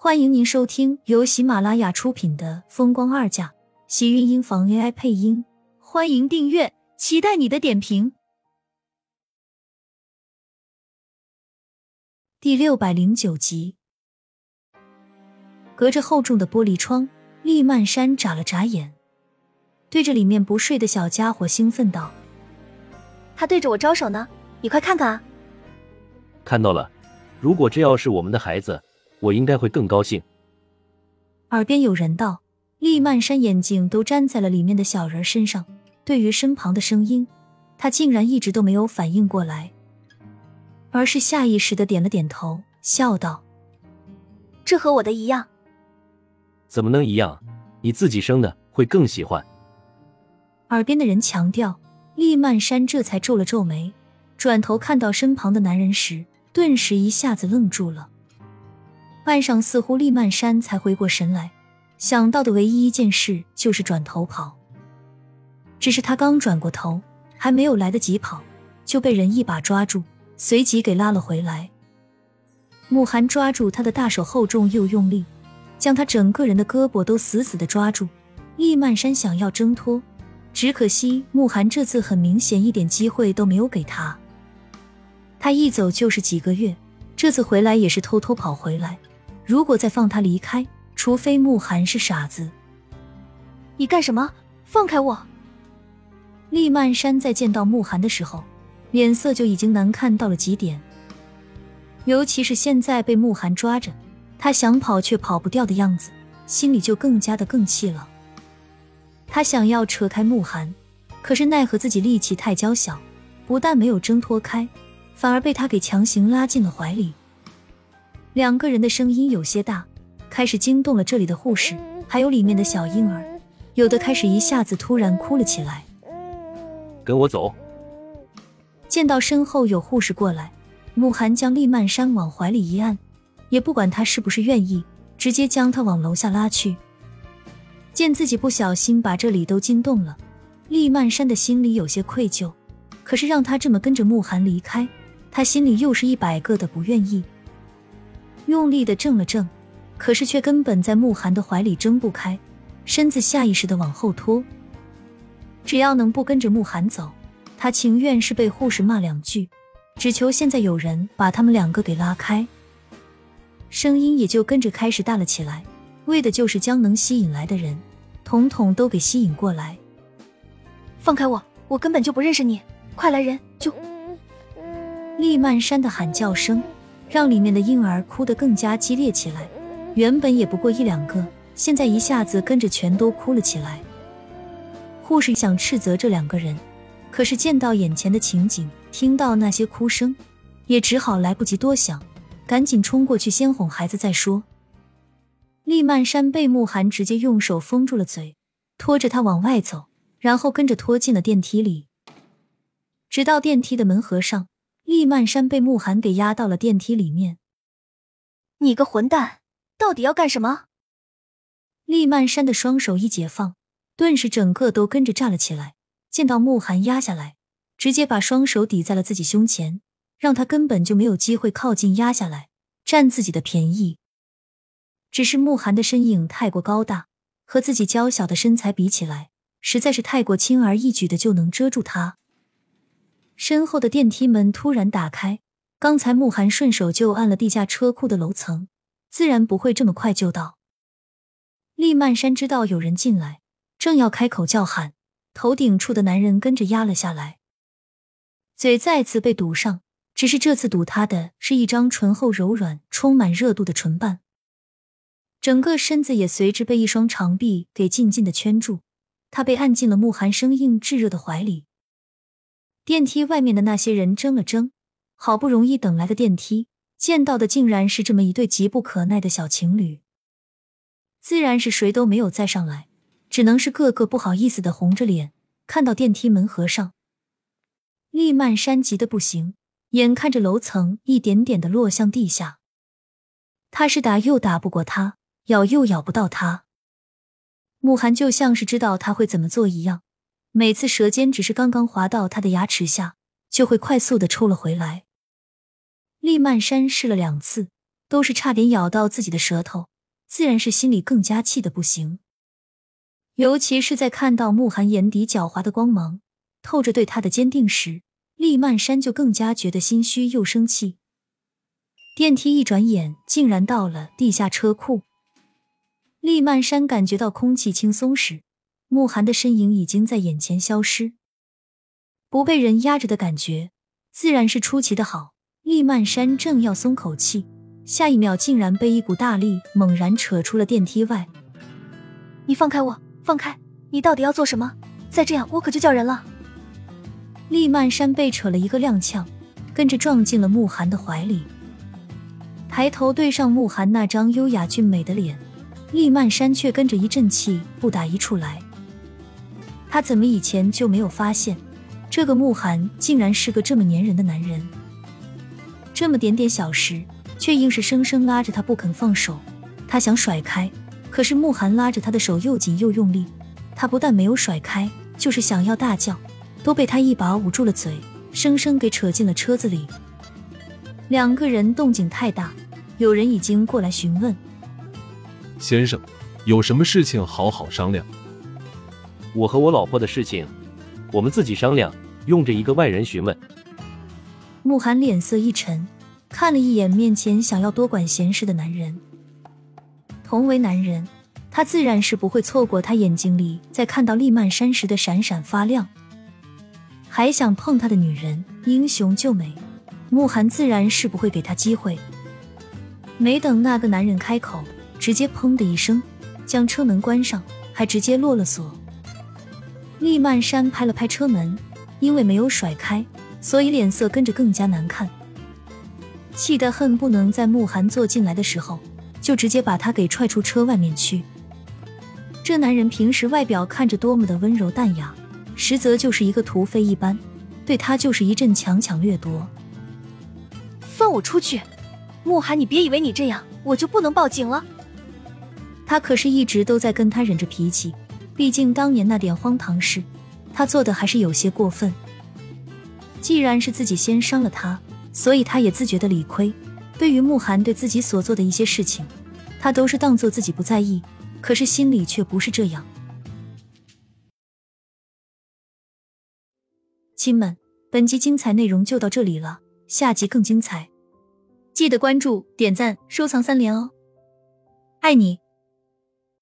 欢迎您收听由喜马拉雅出品的《风光二嫁》，喜运音房 AI 配音。欢迎订阅，期待你的点评。第六百零九集，隔着厚重的玻璃窗，厉曼山眨了眨眼，对着里面不睡的小家伙兴奋道：“他对着我招手呢，你快看看啊！”看到了，如果这要是我们的孩子。我应该会更高兴。耳边有人道：“厉曼山眼睛都粘在了里面的小人身上。”对于身旁的声音，他竟然一直都没有反应过来，而是下意识的点了点头，笑道：“这和我的一样。”怎么能一样？你自己生的会更喜欢。耳边的人强调，厉曼山这才皱了皱眉，转头看到身旁的男人时，顿时一下子愣住了。半晌，似乎厉曼山才回过神来，想到的唯一一件事就是转头跑。只是他刚转过头，还没有来得及跑，就被人一把抓住，随即给拉了回来。慕寒抓住他的大手，厚重又用力，将他整个人的胳膊都死死的抓住。厉曼山想要挣脱，只可惜慕寒这次很明显一点机会都没有给他。他一走就是几个月，这次回来也是偷偷跑回来。如果再放他离开，除非慕寒是傻子。你干什么？放开我！厉曼山在见到慕寒的时候，脸色就已经难看到了极点。尤其是现在被慕寒抓着，他想跑却跑不掉的样子，心里就更加的更气了。他想要扯开慕寒，可是奈何自己力气太娇小，不但没有挣脱开，反而被他给强行拉进了怀里。两个人的声音有些大，开始惊动了这里的护士，还有里面的小婴儿，有的开始一下子突然哭了起来。跟我走。见到身后有护士过来，慕寒将厉曼山往怀里一按，也不管他是不是愿意，直接将他往楼下拉去。见自己不小心把这里都惊动了，厉曼山的心里有些愧疚，可是让他这么跟着慕寒离开，他心里又是一百个的不愿意。用力的挣了挣，可是却根本在慕寒的怀里挣不开，身子下意识的往后拖。只要能不跟着慕寒走，他情愿是被护士骂两句，只求现在有人把他们两个给拉开。声音也就跟着开始大了起来，为的就是将能吸引来的人，统统都给吸引过来。放开我，我根本就不认识你！快来人，就厉曼山的喊叫声。让里面的婴儿哭得更加激烈起来，原本也不过一两个，现在一下子跟着全都哭了起来。护士想斥责这两个人，可是见到眼前的情景，听到那些哭声，也只好来不及多想，赶紧冲过去先哄孩子再说。厉曼山被慕寒直接用手封住了嘴，拖着他往外走，然后跟着拖进了电梯里，直到电梯的门合上。厉曼山被慕寒给压到了电梯里面。你个混蛋，到底要干什么？厉曼山的双手一解放，顿时整个都跟着炸了起来。见到慕寒压下来，直接把双手抵在了自己胸前，让他根本就没有机会靠近压下来占自己的便宜。只是慕寒的身影太过高大，和自己娇小的身材比起来，实在是太过轻而易举的就能遮住他。身后的电梯门突然打开，刚才慕寒顺手就按了地下车库的楼层，自然不会这么快就到。厉曼山知道有人进来，正要开口叫喊，头顶处的男人跟着压了下来，嘴再次被堵上，只是这次堵他的是一张醇厚柔软、充满热度的唇瓣，整个身子也随之被一双长臂给紧紧的圈住，他被按进了慕寒生硬炙热的怀里。电梯外面的那些人怔了怔，好不容易等来的电梯，见到的竟然是这么一对急不可耐的小情侣，自然是谁都没有再上来，只能是个个不好意思的红着脸。看到电梯门合上，厉曼山急得不行，眼看着楼层一点点的落向地下，他是打又打不过他，咬又咬不到他。慕寒就像是知道他会怎么做一样。每次舌尖只是刚刚滑到他的牙齿下，就会快速的抽了回来。厉曼山试了两次，都是差点咬到自己的舌头，自然是心里更加气得不行。尤其是在看到慕寒眼底狡猾的光芒，透着对他的坚定时，厉曼山就更加觉得心虚又生气。电梯一转眼，竟然到了地下车库。厉曼山感觉到空气轻松时，慕寒的身影已经在眼前消失。不被人压着的感觉，自然是出奇的好。厉曼山正要松口气，下一秒竟然被一股大力猛然扯出了电梯外。你放开我！放开！你到底要做什么？再这样，我可就叫人了。厉曼山被扯了一个踉跄，跟着撞进了慕寒的怀里。抬头对上慕寒那张优雅俊美的脸，厉曼山却跟着一阵气不打一处来。他怎么以前就没有发现，这个慕寒竟然是个这么粘人的男人？这么点点小事，却硬是生生拉着他不肯放手。他想甩开。可是慕寒拉着他的手又紧又用力，他不但没有甩开，就是想要大叫，都被他一把捂住了嘴，生生给扯进了车子里。两个人动静太大，有人已经过来询问：“先生，有什么事情好好商量？”我和我老婆的事情，我们自己商量，用着一个外人询问。慕寒脸色一沉，看了一眼面前想要多管闲事的男人。同为男人，他自然是不会错过他眼睛里在看到厉曼山时的闪闪发亮。还想碰他的女人，英雄救美，慕寒自然是不会给他机会。没等那个男人开口，直接砰的一声将车门关上，还直接落了锁。厉曼山拍了拍车门，因为没有甩开，所以脸色跟着更加难看，气得恨不能在慕寒坐进来的时候。就直接把他给踹出车外面去。这男人平时外表看着多么的温柔淡雅，实则就是一个土匪一般，对他就是一阵强抢掠夺。放我出去！慕寒，你别以为你这样我就不能报警了。他可是一直都在跟他忍着脾气，毕竟当年那点荒唐事，他做的还是有些过分。既然是自己先伤了他，所以他也自觉的理亏。对于慕寒对自己所做的一些事情，他都是当做自己不在意，可是心里却不是这样。亲们，本集精彩内容就到这里了，下集更精彩，记得关注、点赞、收藏三连哦！爱你。